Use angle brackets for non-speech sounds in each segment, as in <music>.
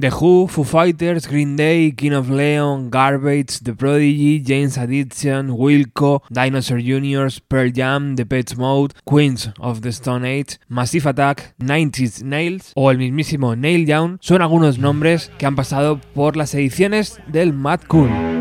The Who, Foo Fighters, Green Day, King of Leon, Garbage, The Prodigy, James Addiction, Wilco, Dinosaur Juniors, Pearl Jam, The Pets Mode, Queens of the Stone Age, Massive Attack, 90s Nails o el mismísimo Nail Young son algunos nombres que han pasado por las ediciones del Mad Cool.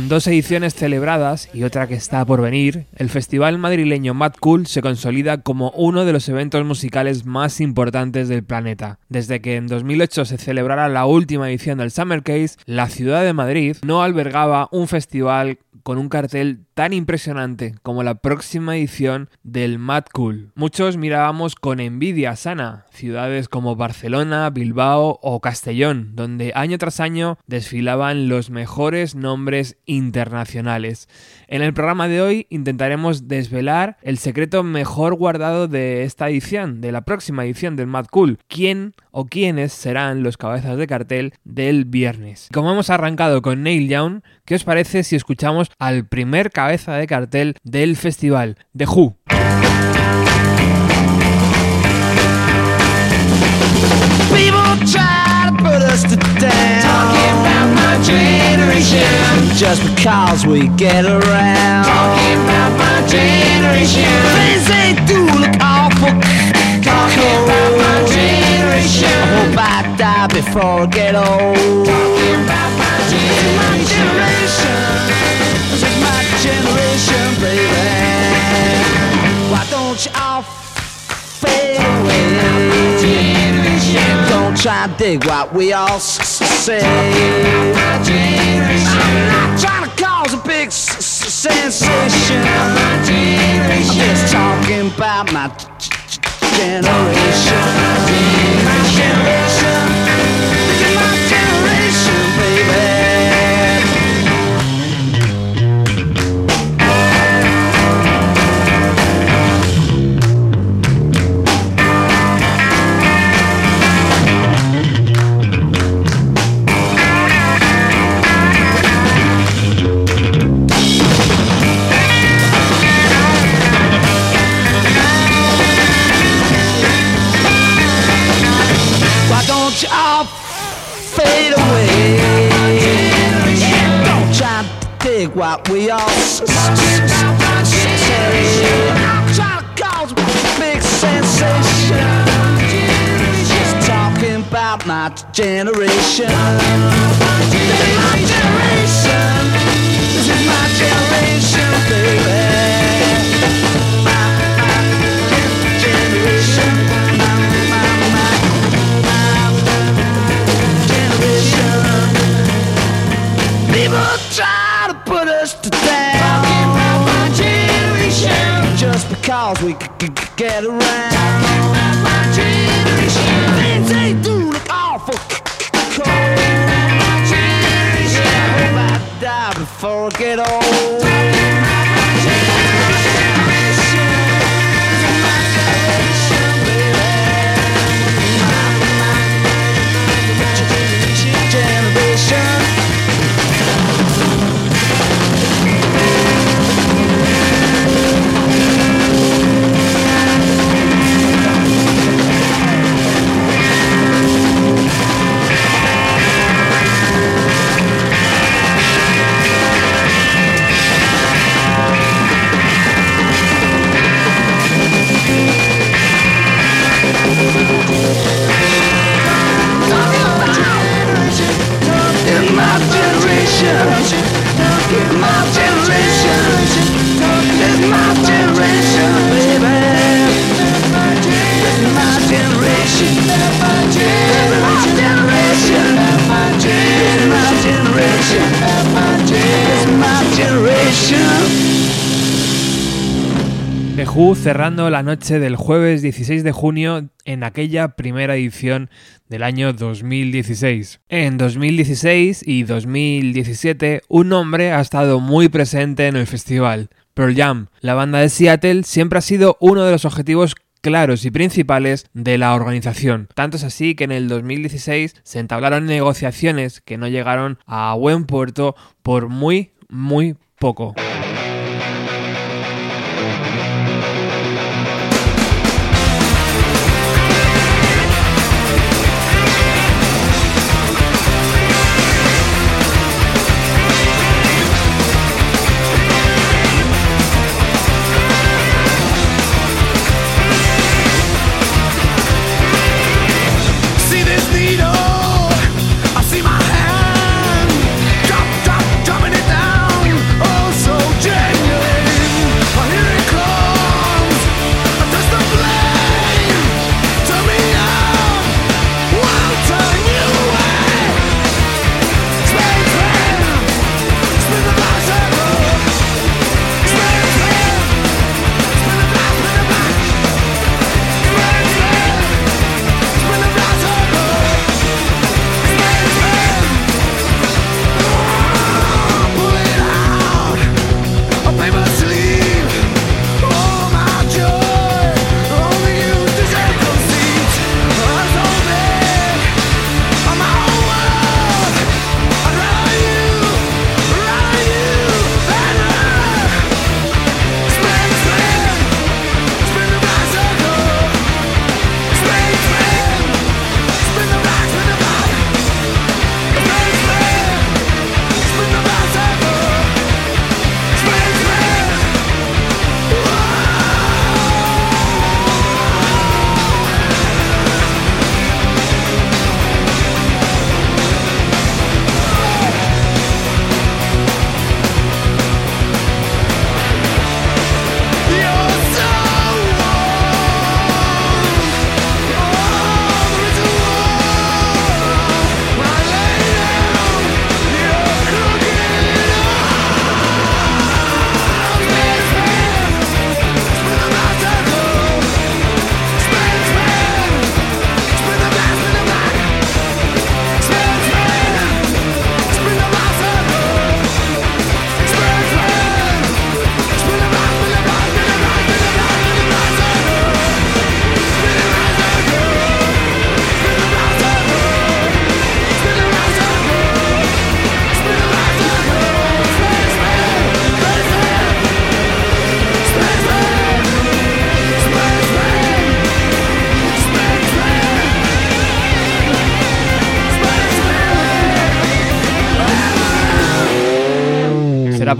Con dos ediciones celebradas y otra que está por venir, el festival madrileño Mad Cool se consolida como uno de los eventos musicales más importantes del planeta. Desde que en 2008 se celebrara la última edición del Summer Case, la ciudad de Madrid no albergaba un festival con un cartel tan impresionante como la próxima edición del Mad Cool. Muchos mirábamos con envidia sana ciudades como Barcelona, Bilbao o Castellón, donde año tras año desfilaban los mejores nombres internacionales. En el programa de hoy intentaremos desvelar el secreto mejor guardado de esta edición, de la próxima edición del Mad Cool. ¿Quién o quiénes serán los cabezas de cartel del viernes? Como hemos arrancado con Neil Young, ¿qué os parece si escuchamos al primer cabeza de cartel del festival, The Who? Just because we get around. Talking about my generation. Things they do look awful. Talking about my generation. I hope I die before I get old. Talking about my My generation. This is my generation, baby. Why don't you all fade away? Generation. Don't try and dig what we all say. I'm not trying to cause a big sensation. My I'm just talking about my g- g- generation. My generation. What we all big sensation. Just talking about my generation. My generation. This is my generation, baby. c- c- cerrando la noche del jueves 16 de junio en aquella primera edición del año 2016. En 2016 y 2017 un nombre ha estado muy presente en el festival. Pearl Jam, la banda de Seattle, siempre ha sido uno de los objetivos claros y principales de la organización. Tanto es así que en el 2016 se entablaron negociaciones que no llegaron a buen puerto por muy, muy poco.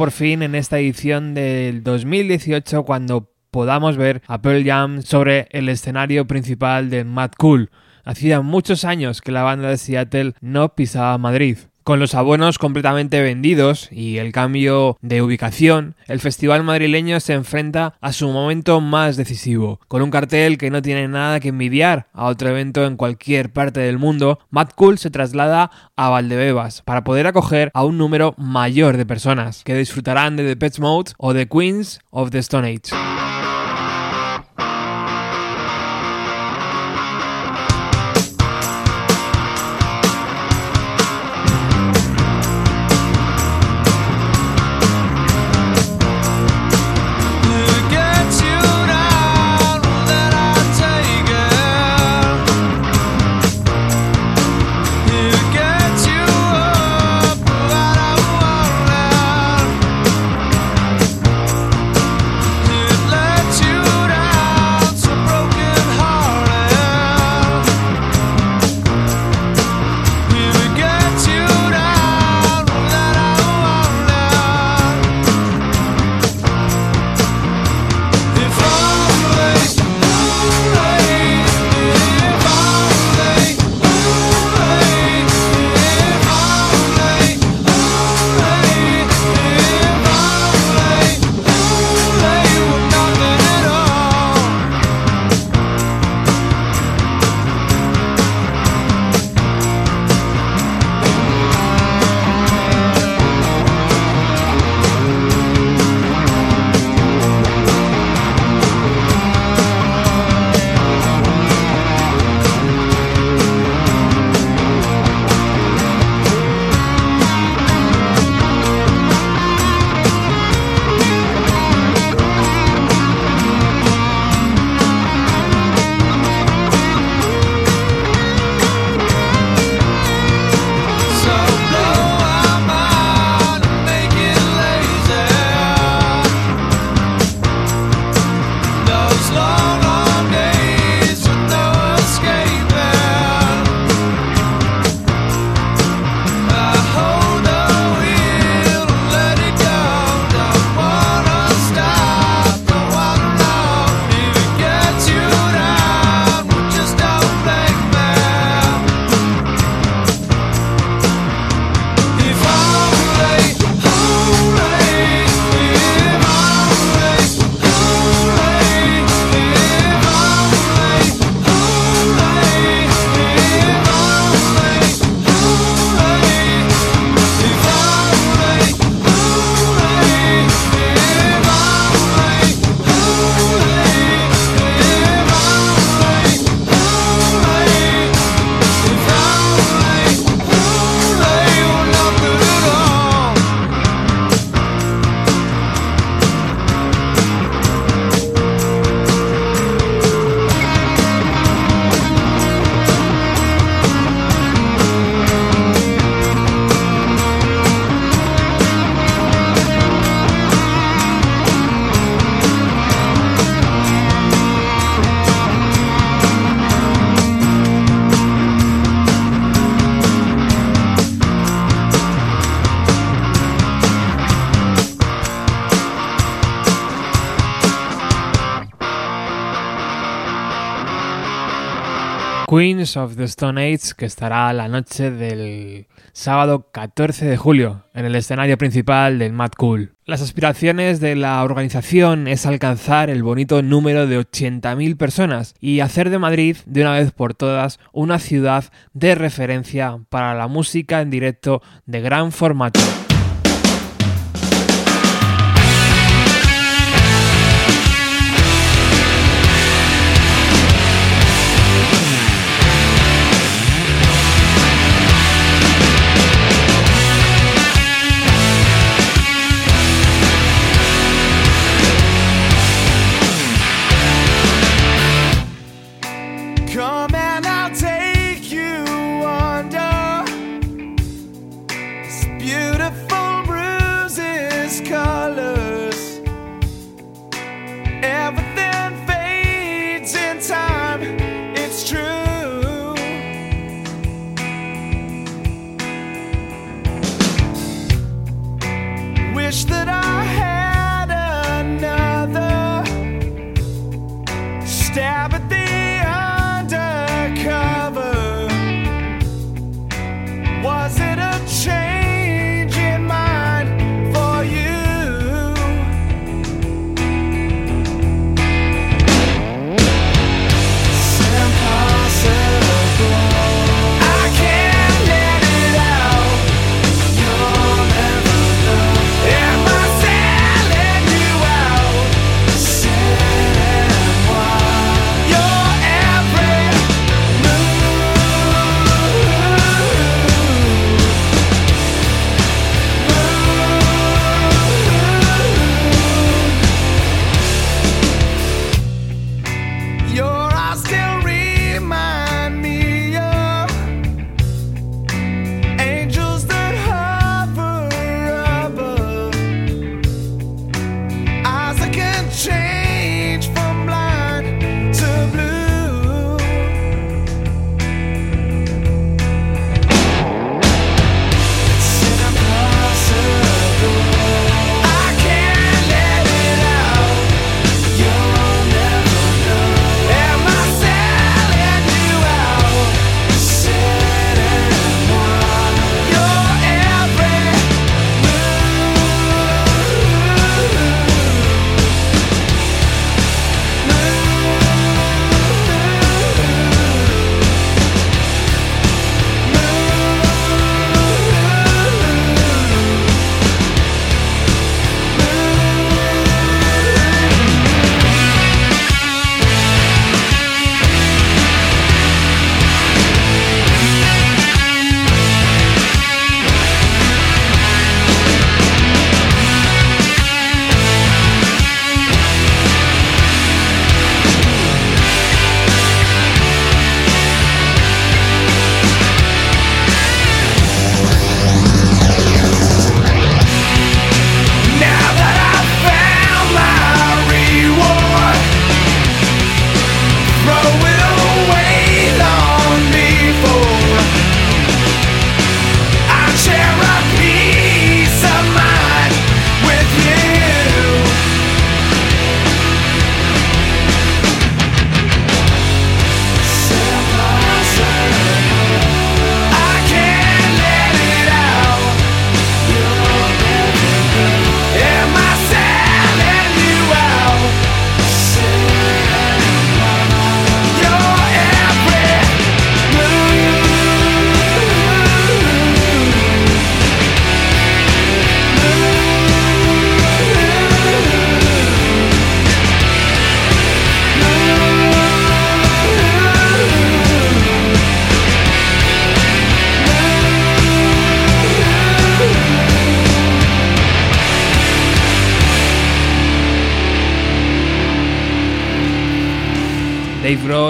Por fin en esta edición del 2018 cuando podamos ver a Pearl Jam sobre el escenario principal de Mad Cool. Hacía muchos años que la banda de Seattle no pisaba Madrid. Con los abonos completamente vendidos y el cambio de ubicación, el festival madrileño se enfrenta a su momento más decisivo. Con un cartel que no tiene nada que envidiar a otro evento en cualquier parte del mundo, Mad Cool se traslada a Valdebebas para poder acoger a un número mayor de personas que disfrutarán de The Pets Mode o The Queens of the Stone Age. Of the Stone Age, que estará la noche del sábado 14 de julio en el escenario principal del Mad Cool. Las aspiraciones de la organización es alcanzar el bonito número de 80.000 personas y hacer de Madrid, de una vez por todas, una ciudad de referencia para la música en directo de gran formato.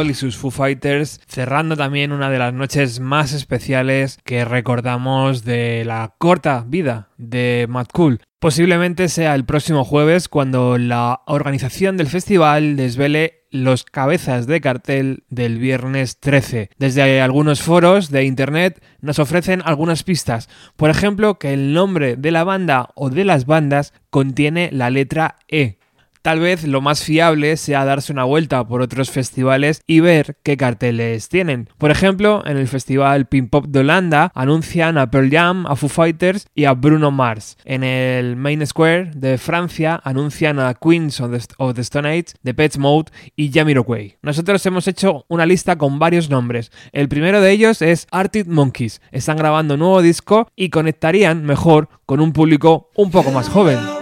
Y sus Foo Fighters cerrando también una de las noches más especiales que recordamos de la corta vida de Mad Cool. Posiblemente sea el próximo jueves cuando la organización del festival desvele los cabezas de cartel del viernes 13. Desde algunos foros de internet nos ofrecen algunas pistas. Por ejemplo, que el nombre de la banda o de las bandas contiene la letra E. Tal vez lo más fiable sea darse una vuelta por otros festivales y ver qué carteles tienen. Por ejemplo, en el festival Pin Pop de Holanda anuncian a Pearl Jam, a Foo Fighters y a Bruno Mars. En el Main Square de Francia anuncian a Queens of the, Stone Age, The Pets Mode y Jamiroquai. Nosotros hemos hecho una lista con varios nombres. El primero de ellos es Arctic Monkeys. Están grabando un nuevo disco y conectarían mejor con un público un poco más joven.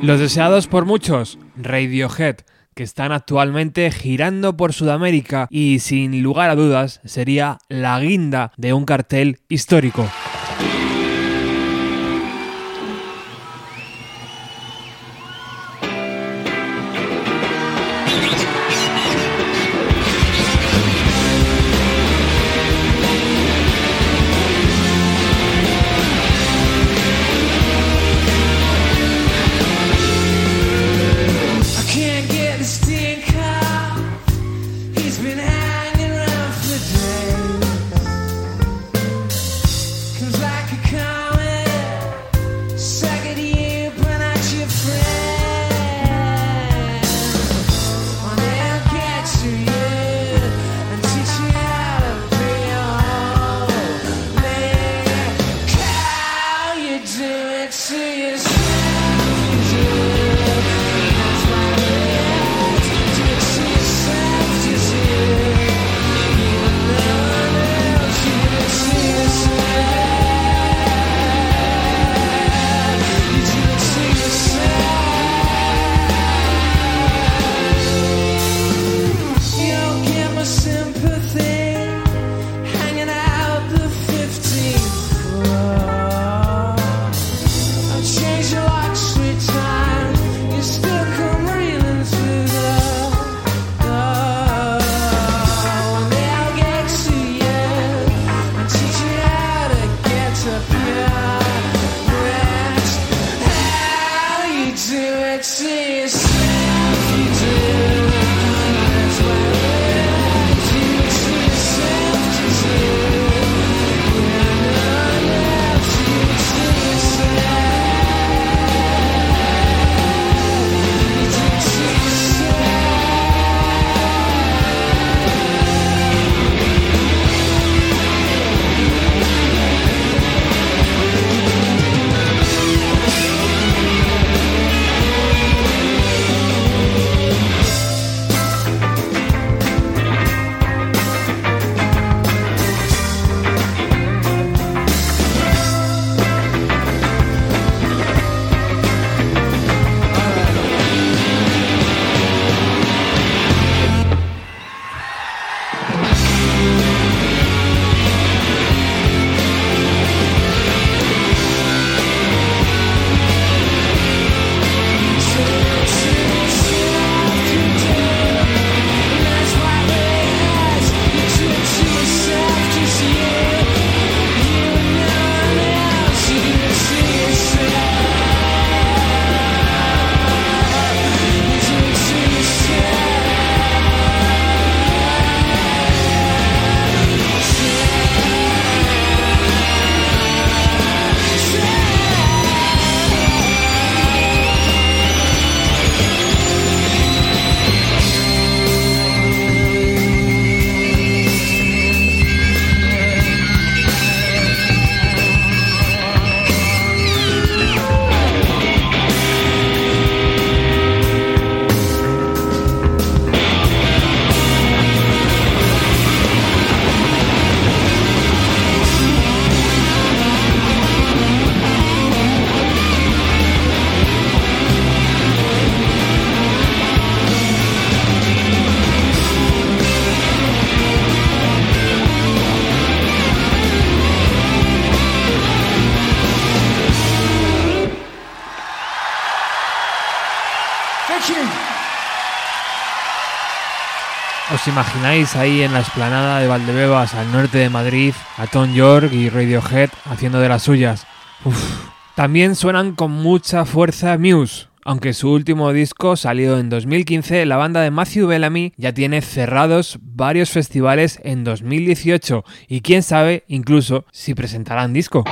Los deseados por muchos, Radiohead, que están actualmente girando por Sudamérica y sin lugar a dudas sería la guinda de un cartel histórico. Imagináis ahí en la explanada de Valdebebas, al norte de Madrid, a Tom York y Radiohead haciendo de las suyas? También suenan con mucha fuerza Muse. Aunque su último disco salió en 2015, la banda de Matthew Bellamy ya tiene cerrados varios festivales en 2018 y quién sabe incluso si presentarán disco.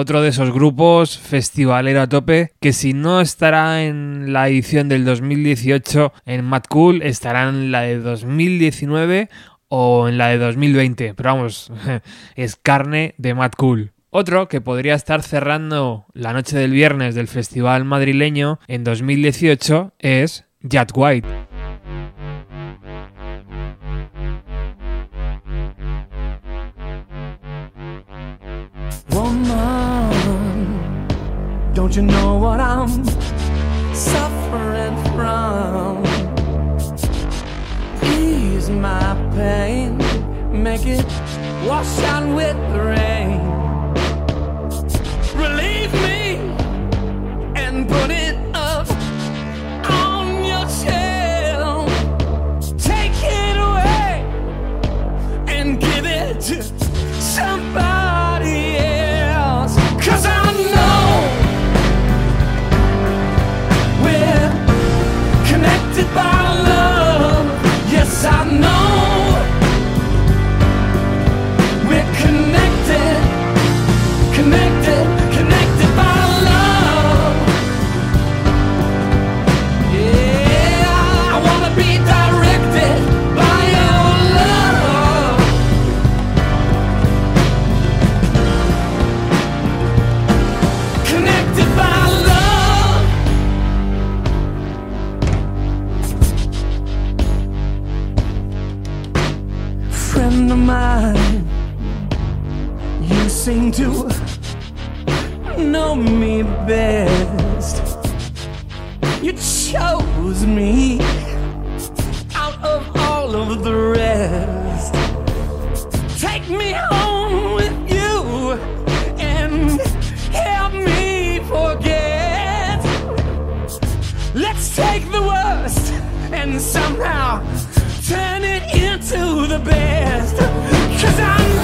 Otro de esos grupos festivalero a tope que si no estará en la edición del 2018 en Mad Cool, estará en la de 2019 o en la de 2020. Pero vamos, <laughs> es carne de Mad Cool. Otro que podría estar cerrando la noche del viernes del festival madrileño en 2018 es Jack White. Woman, don't you know what I'm suffering from? Ease my pain, make it wash out with the rain. Relieve me and put it Friend of mine, you seem to know me best. You chose me out of all of the rest. Take me home with you and help me forget. Let's take the worst and somehow to the best. Cause I'm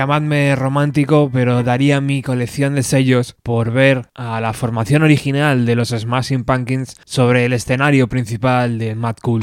Llamadme romántico, pero daría mi colección de sellos por ver a la formación original de los Smashing Pumpkins sobre el escenario principal de Mad Cool.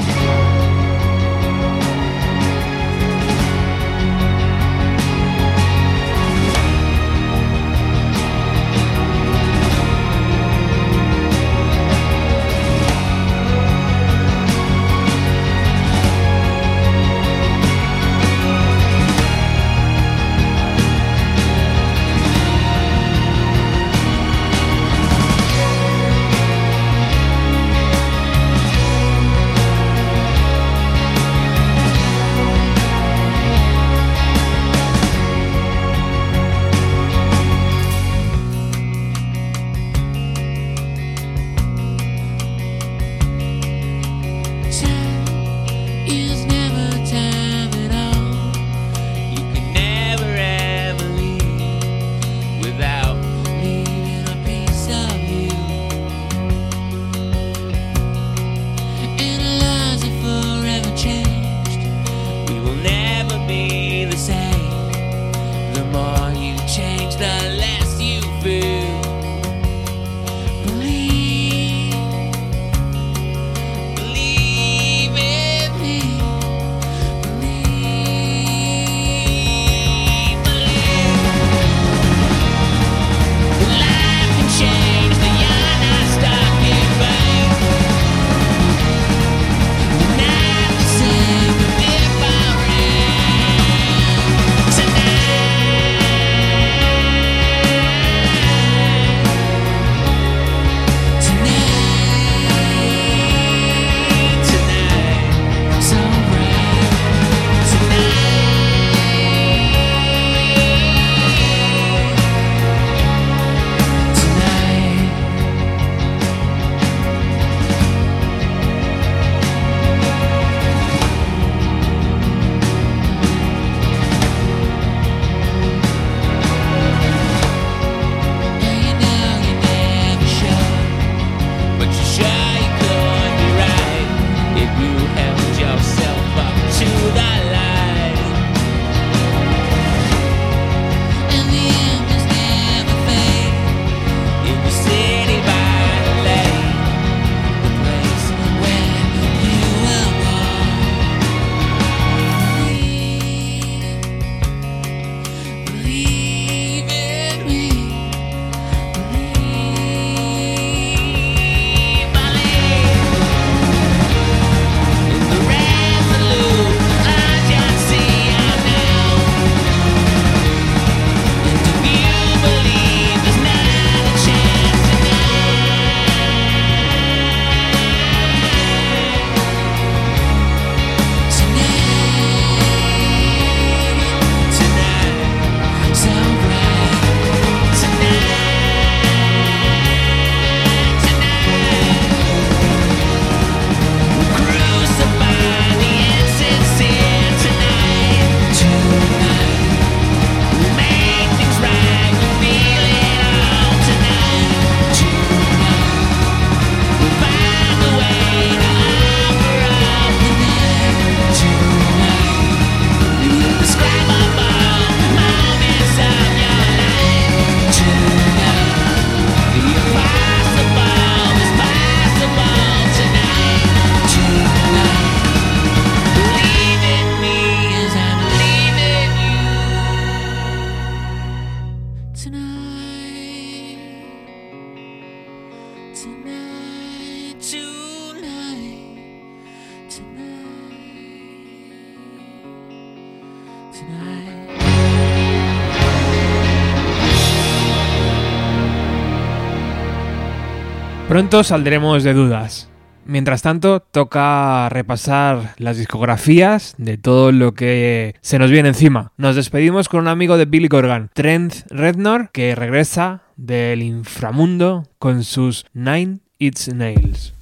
Pronto saldremos de dudas. Mientras tanto, toca repasar las discografías de todo lo que se nos viene encima. Nos despedimos con un amigo de Billy Corgan, Trent Rednor, que regresa del inframundo con sus Nine It's Nails.